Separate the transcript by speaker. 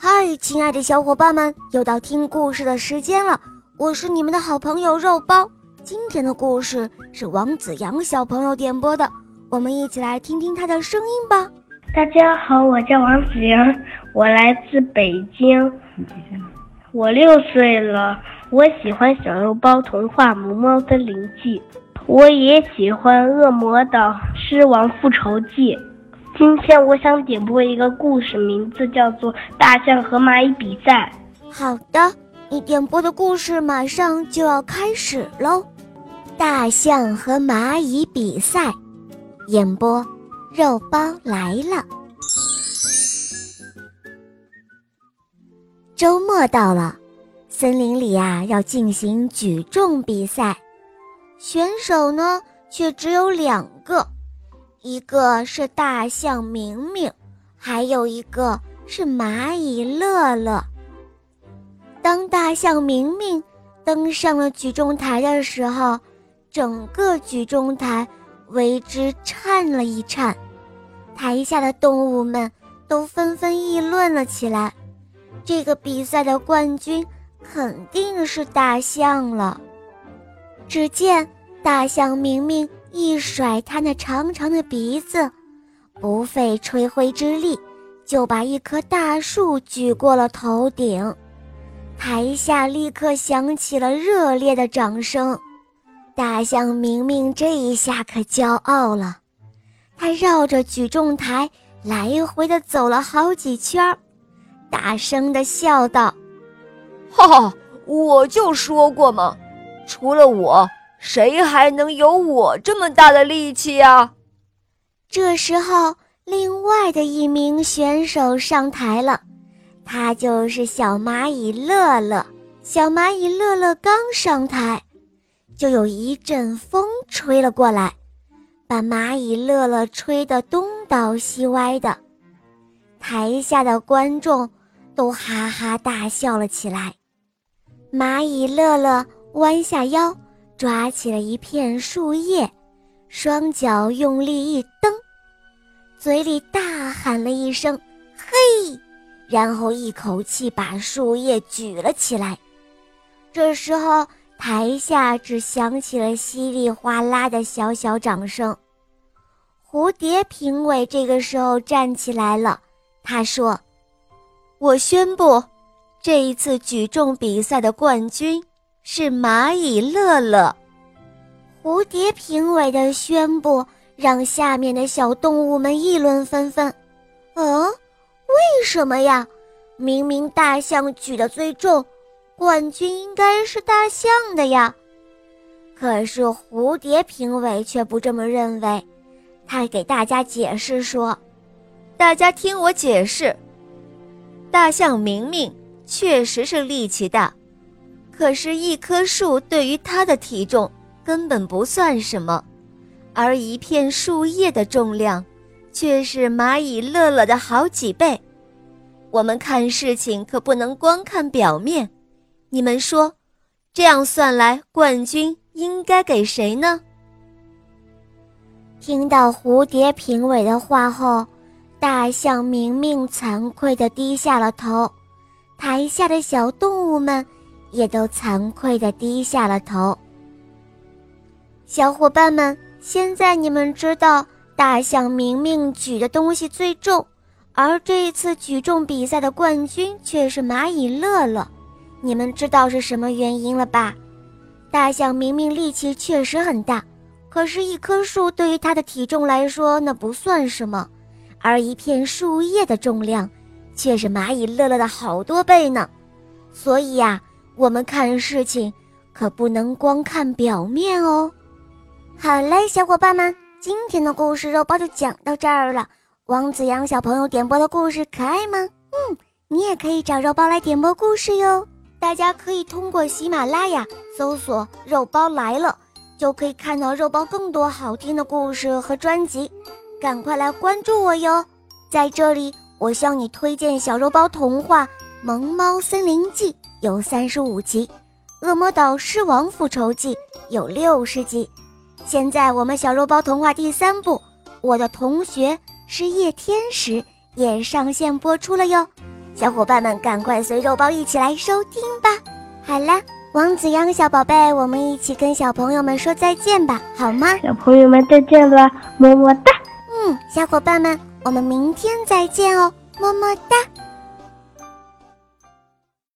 Speaker 1: 嗨，亲爱的小伙伴们，又到听故事的时间了。我是你们的好朋友肉包。今天的故事是王子阳小朋友点播的，我们一起来听听他的声音吧。
Speaker 2: 大家好，我叫王子阳，我来自北京。我六岁了，我喜欢小肉包童话《萌猫森林记》，我也喜欢《恶魔岛狮王复仇记》。今天我想点播一个故事，名字叫做《大象和蚂蚁比赛》。
Speaker 1: 好的，你点播的故事马上就要开始喽，《大象和蚂蚁比赛》，演播肉包来了。周末到了，森林里呀要进行举重比赛，选手呢却只有两个。一个是大象明明，还有一个是蚂蚁乐乐。当大象明明登上了举重台的时候，整个举重台为之颤了一颤，台下的动物们都纷纷议论了起来：这个比赛的冠军肯定是大象了。只见大象明明。一甩他那长长的鼻子，不费吹灰之力，就把一棵大树举过了头顶。台下立刻响起了热烈的掌声。大象明明这一下可骄傲了，他绕着举重台来回的走了好几圈，大声的笑道：“
Speaker 3: 哈哈，我就说过嘛，除了我。”谁还能有我这么大的力气呀？
Speaker 1: 这时候，另外的一名选手上台了，他就是小蚂蚁乐乐。小蚂蚁乐乐刚上台，就有一阵风吹了过来，把蚂蚁乐乐吹得东倒西歪的。台下的观众都哈哈大笑了起来。蚂蚁乐乐弯下腰。抓起了一片树叶，双脚用力一蹬，嘴里大喊了一声“嘿”，然后一口气把树叶举了起来。这时候，台下只响起了稀里哗啦的小小掌声。蝴蝶评委这个时候站起来了，他说：“
Speaker 3: 我宣布，这一次举重比赛的冠军。”是蚂蚁乐乐，
Speaker 1: 蝴蝶评委的宣布让下面的小动物们议论纷纷。嗯，为什么呀？明明大象举得最重，冠军应该是大象的呀。可是蝴蝶评委却不这么认为，他给大家解释说：“
Speaker 3: 大家听我解释，大象明明确实是力气大。”可是，一棵树对于它的体重根本不算什么，而一片树叶的重量，却是蚂蚁乐乐的好几倍。我们看事情可不能光看表面。你们说，这样算来，冠军应该给谁呢？
Speaker 1: 听到蝴蝶评委的话后，大象明明惭愧地低下了头，台下的小动物们。也都惭愧地低下了头。小伙伴们，现在你们知道大象明明举的东西最重，而这一次举重比赛的冠军却是蚂蚁乐乐。你们知道是什么原因了吧？大象明明力气确实很大，可是，一棵树对于它的体重来说那不算什么，而一片树叶的重量，却是蚂蚁乐乐的好多倍呢。所以呀。我们看事情可不能光看表面哦。好嘞，小伙伴们，今天的故事肉包就讲到这儿了。王子阳小朋友点播的故事可爱吗？嗯，你也可以找肉包来点播故事哟。大家可以通过喜马拉雅搜索“肉包来了”，就可以看到肉包更多好听的故事和专辑。赶快来关注我哟！在这里，我向你推荐小肉包童话《萌猫森林记》。有三十五集，《恶魔岛狮王复仇记》有六十集。现在我们小肉包童话第三部《我的同学是夜天使》也上线播出了哟。小伙伴们赶快随肉包一起来收听吧。好了，王子阳小宝贝，我们一起跟小朋友们说再见吧，好吗？
Speaker 2: 小朋友们再见了，么么哒。
Speaker 1: 嗯，小伙伴们，我们明天再见哦，么么哒。